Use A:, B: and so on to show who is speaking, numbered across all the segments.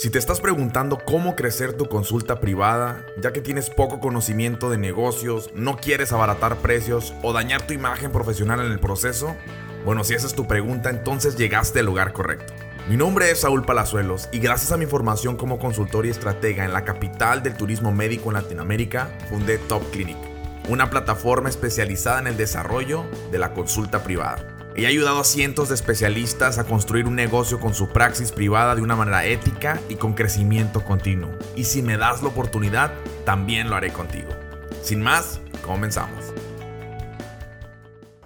A: Si te estás preguntando cómo crecer tu consulta privada, ya que tienes poco conocimiento de negocios, no quieres abaratar precios o dañar tu imagen profesional en el proceso, bueno, si esa es tu pregunta, entonces llegaste al lugar correcto. Mi nombre es Saúl Palazuelos y gracias a mi formación como consultor y estratega en la capital del turismo médico en Latinoamérica, fundé Top Clinic, una plataforma especializada en el desarrollo de la consulta privada. He ayudado a cientos de especialistas a construir un negocio con su praxis privada de una manera ética y con crecimiento continuo. Y si me das la oportunidad, también lo haré contigo. Sin más, comenzamos.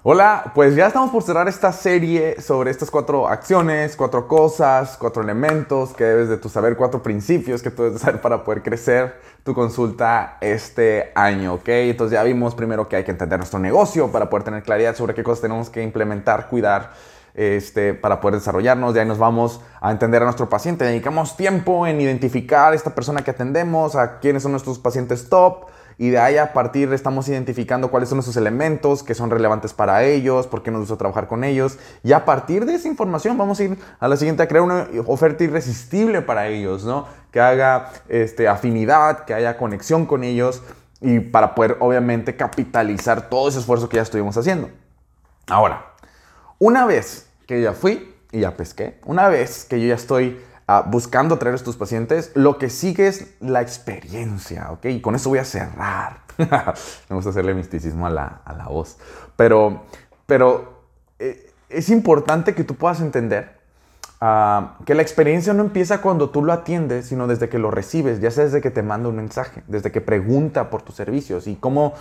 B: Hola, pues ya estamos por cerrar esta serie sobre estas cuatro acciones, cuatro cosas, cuatro elementos que debes de tu saber, cuatro principios que tú debes de saber para poder crecer tu consulta este año, ¿ok? Entonces ya vimos primero que hay que entender nuestro negocio para poder tener claridad sobre qué cosas tenemos que implementar, cuidar, este, para poder desarrollarnos. De ahí nos vamos a entender a nuestro paciente. Dedicamos tiempo en identificar a esta persona que atendemos, a quiénes son nuestros pacientes top y de ahí a partir estamos identificando cuáles son esos elementos que son relevantes para ellos, por qué nos gusta trabajar con ellos y a partir de esa información vamos a ir a la siguiente a crear una oferta irresistible para ellos, ¿no? Que haga este, afinidad, que haya conexión con ellos y para poder obviamente capitalizar todo ese esfuerzo que ya estuvimos haciendo. Ahora, una vez que ya fui y ya pesqué, una vez que yo ya estoy Ah, buscando traer a estos pacientes, lo que sigue es la experiencia, ¿ok? Y con eso voy a cerrar. Me gusta hacerle misticismo a la, a la voz. Pero, pero eh, es importante que tú puedas entender ah, que la experiencia no empieza cuando tú lo atiendes, sino desde que lo recibes, ya sea desde que te manda un mensaje, desde que pregunta por tus servicios y cómo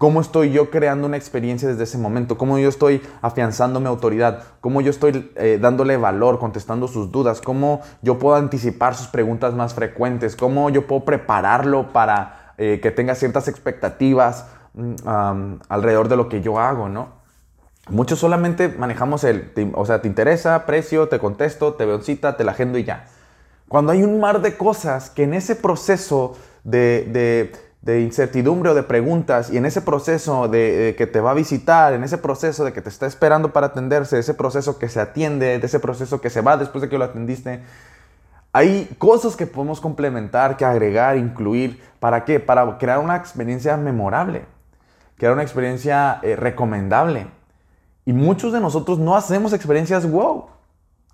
B: ¿Cómo estoy yo creando una experiencia desde ese momento? ¿Cómo yo estoy afianzando mi autoridad? ¿Cómo yo estoy eh, dándole valor, contestando sus dudas? ¿Cómo yo puedo anticipar sus preguntas más frecuentes? ¿Cómo yo puedo prepararlo para eh, que tenga ciertas expectativas mm, alrededor de lo que yo hago, no? Muchos solamente manejamos el, o sea, te interesa, precio, te contesto, te veo en cita, te la agendo y ya. Cuando hay un mar de cosas que en ese proceso de de incertidumbre o de preguntas y en ese proceso de, que te va a visitar, en ese proceso de que te está esperando para atenderse, ese proceso que se atiende, de ese proceso que se va después de que lo atendiste, hay cosas que podemos complementar, que agregar, incluir. ¿Para qué? Para crear una experiencia memorable, crear una experiencia eh, recomendable. Y muchos de nosotros no hacemos experiencias wow.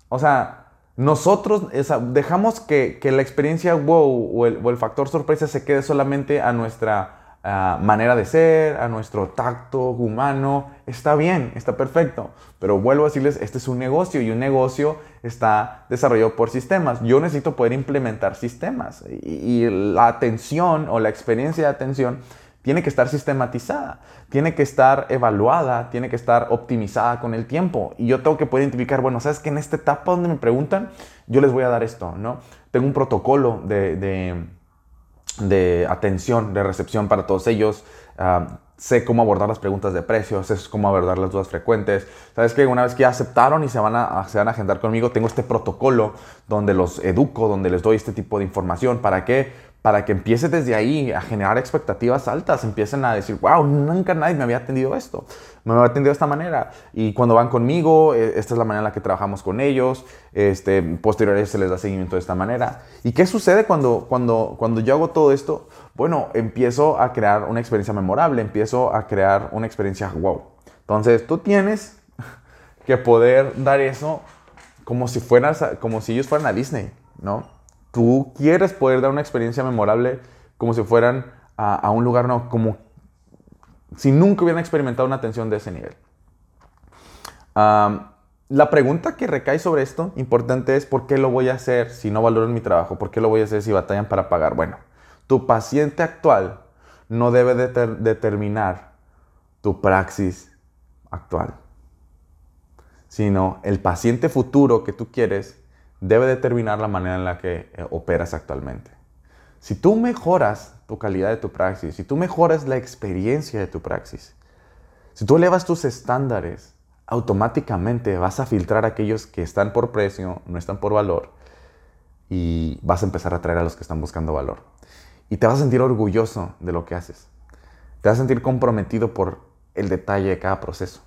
B: O sea, nosotros dejamos que, la experiencia wow o el, factor sorpresa se quede solamente a nuestra ah, manera de ser, a nuestro tacto humano. Está bien, está perfecto. Pero vuelvo a decirles, este es un negocio y un negocio está desarrollado por sistemas. Yo necesito poder implementar sistemas y la atención o la experiencia de atención tiene que estar sistematizada, tiene que estar evaluada, tiene que estar optimizada con el tiempo. Y yo tengo que poder identificar, bueno, sabes que en esta etapa donde me preguntan, yo les voy a dar esto, ¿no? Tengo un protocolo de, de, atención, de recepción para todos ellos. Ah, sé cómo abordar las preguntas de precios, sé cómo abordar las dudas frecuentes. Sabes que una vez que ya aceptaron y se van, a, se van a agendar conmigo, tengo este protocolo donde los educo, donde les doy este tipo de información. ¿Para qué? Para que empiece desde ahí a generar expectativas altas, empiecen a decir, wow, nunca nadie me había atendido esto, me había atendido de esta manera. Y cuando van conmigo, e, esta es la manera en la que trabajamos con ellos, este, posteriormente se les da seguimiento de esta manera. ¿Y qué sucede cuando, cuando, cuando yo hago todo esto? Bueno, empiezo a crear una experiencia memorable, empiezo a crear una experiencia wow. Entonces, tú tienes que poder dar eso como si, fueras, como si ellos fueran a Disney, ¿no? Tú quieres poder dar una experiencia memorable como si fueran a, un lugar, no, como si nunca hubieran experimentado una atención de ese nivel. la pregunta que recae sobre esto, importante, es ¿por qué lo voy a hacer si no valoran mi trabajo? ¿Por qué lo voy a hacer si batallan para pagar? Bueno, tu paciente actual no debe determinar tu praxis actual, sino el paciente futuro que tú quieres debe determinar la manera en la que eh, operas actualmente. Si tú mejoras tu calidad de tu praxis, si tú mejoras la experiencia de tu praxis, si tú elevas tus estándares, automáticamente vas a filtrar a aquellos que están por precio, no están por valor, y vas a empezar a atraer a los que están buscando valor. Y te vas a sentir orgulloso de lo que haces. Te vas a sentir comprometido por el detalle de cada proceso.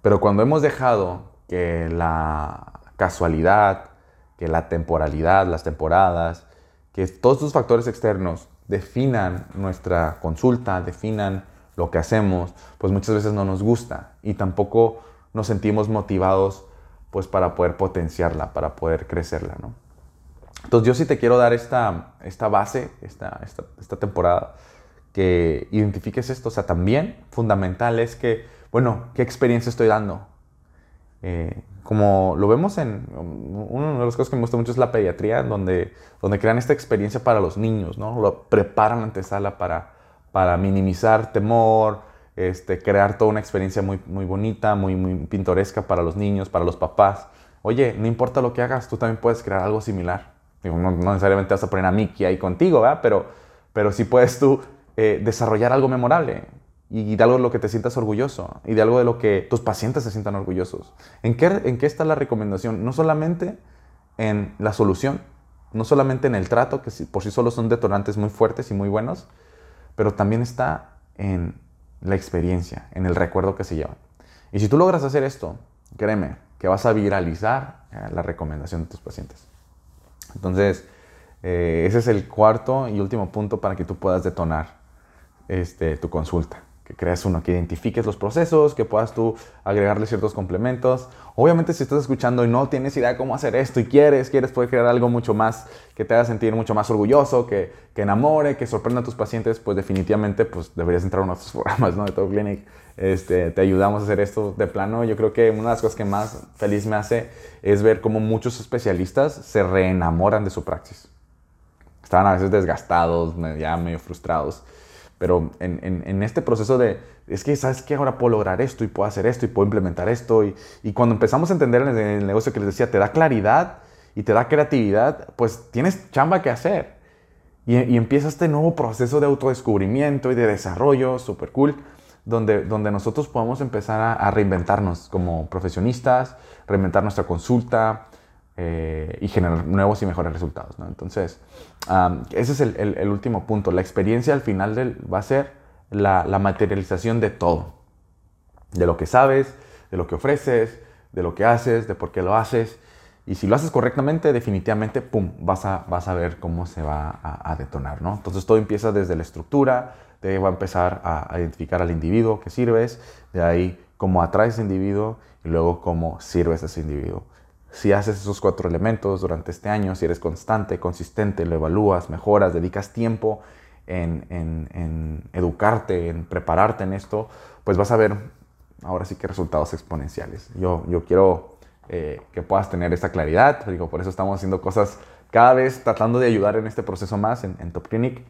B: Pero cuando hemos dejado que la casualidad, que la temporalidad, las temporadas, que todos estos factores externos definan nuestra consulta, definan lo que hacemos, pues muchas veces no nos gusta y tampoco nos sentimos motivados pues para poder potenciarla, para poder crecerla, ¿no? Entonces yo sí te quiero dar esta, esta base, esta, esta, esta temporada, que identifiques esto. O sea, también fundamental es que, bueno, ¿qué experiencia estoy dando? Eh, como lo vemos en, una de las cosas que me gusta mucho es la pediatría, donde, donde crean esta experiencia para los niños, ¿no? Lo preparan la antesala para, para minimizar temor, este, crear toda una experiencia muy, muy bonita, muy, muy pintoresca para los niños, para los papás. Oye, no importa lo que hagas, tú también puedes crear algo similar. no, necesariamente vas a poner a Mickey ahí contigo, ¿verdad? Pero, pero sí puedes tú eh, desarrollar algo memorable y de algo de lo que te sientas orgulloso y de algo de lo que tus pacientes se sientan orgullosos. ¿En qué, ¿En qué está la recomendación? No solamente en la solución, no solamente en el trato, que por sí solo son detonantes muy fuertes y muy buenos, pero también está en la experiencia, en el recuerdo que se llevan. Y si tú logras hacer esto, créeme que vas a viralizar eh, la recomendación de tus pacientes. Entonces, eh, ese es el cuarto y último punto para que tú puedas detonar este, tu consulta que creas uno, que identifiques los procesos, que puedas tú agregarle ciertos complementos. Obviamente si estás escuchando y no tienes idea de cómo hacer esto y quieres, quieres poder crear algo mucho más que te haga sentir mucho más orgulloso, que, que enamore, que sorprenda a tus pacientes, pues definitivamente pues deberías entrar a uno de programas ¿no? de Top Clinic. Este, te ayudamos a hacer esto de plano. Yo creo que una de las cosas que más feliz me hace es ver cómo muchos especialistas se reenamoran de su praxis. Estaban a veces desgastados, ya medio frustrados pero en, este proceso de, es que, ¿sabes qué? Ahora puedo lograr esto y puedo hacer esto y puedo implementar esto. Y, y cuando empezamos a entender en el, negocio que les decía, te da claridad y te da creatividad, pues tienes chamba que hacer. Y, y empieza este nuevo proceso de autodescubrimiento y de desarrollo, súper cool, donde, donde nosotros podamos empezar a reinventarnos como profesionistas, reinventar nuestra consulta, eh, y generar nuevos y mejores resultados. Entonces, ese es el, último punto. La experiencia al final del, va a ser la, materialización de todo. De lo que sabes, de lo que ofreces, de lo que haces, de por qué lo haces. Y si lo haces correctamente, definitivamente, ¡pum!, vas a, vas a ver cómo se va a, detonar, ¿no? Entonces todo empieza desde la estructura, te va a empezar a, a identificar al individuo que sirves, de ahí cómo atraes a ese individuo y luego cómo sirves a ese individuo. Si haces esos cuatro elementos durante este año, si eres constante, consistente, lo evalúas, mejoras, dedicas tiempo en, educarte, en prepararte en esto, pues vas a ver ahora sí que resultados exponenciales. Yo, yo quiero eh, que puedas tener esta claridad, digo, por eso estamos haciendo cosas cada vez tratando de ayudar en este proceso más en, Top Clinic.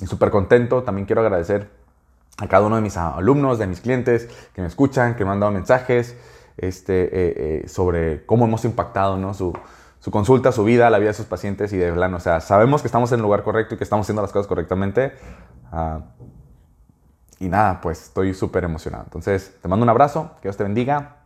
B: y súper contento, también quiero agradecer a cada uno de mis alumnos, de mis clientes que me escuchan, que me han dado mensajes este, eh, eh, sobre cómo hemos impactado ¿no? su, su, consulta, su vida, la vida de sus pacientes y de verdad, o sea, sabemos que estamos en el lugar correcto y que estamos haciendo las cosas correctamente. Ah, y nada, pues estoy súper emocionado. Entonces, te mando un abrazo, que Dios te bendiga.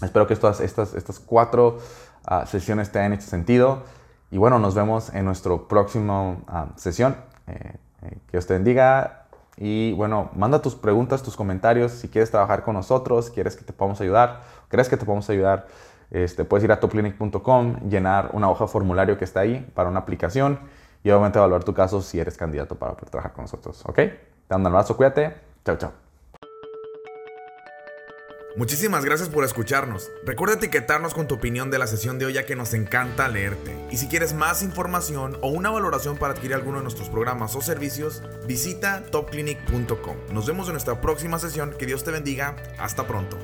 B: Espero que estas, estas, estas cuatro ah, sesiones te hayan hecho sentido. Y bueno, nos vemos en nuestro próximo ah, sesión. Eh, que Dios te bendiga. Y bueno, manda tus preguntas, tus comentarios, si quieres trabajar con nosotros, quieres que te podamos ayudar, crees que te podemos ayudar, este, puedes ir a topclinic.com, llenar una hoja formulario que está ahí para una aplicación y obviamente evaluar tu caso si eres candidato para trabajar con nosotros. ¿Ok? Te mando un abrazo, cuídate. Chao, chao.
A: Muchísimas gracias por escucharnos. Recuerda etiquetarnos con tu opinión de la sesión de hoy ya que nos encanta leerte. Y si quieres más información o una valoración para adquirir alguno de nuestros programas o servicios, visita topclinic.com. Nos vemos en nuestra próxima sesión. Que Dios te bendiga. Hasta pronto.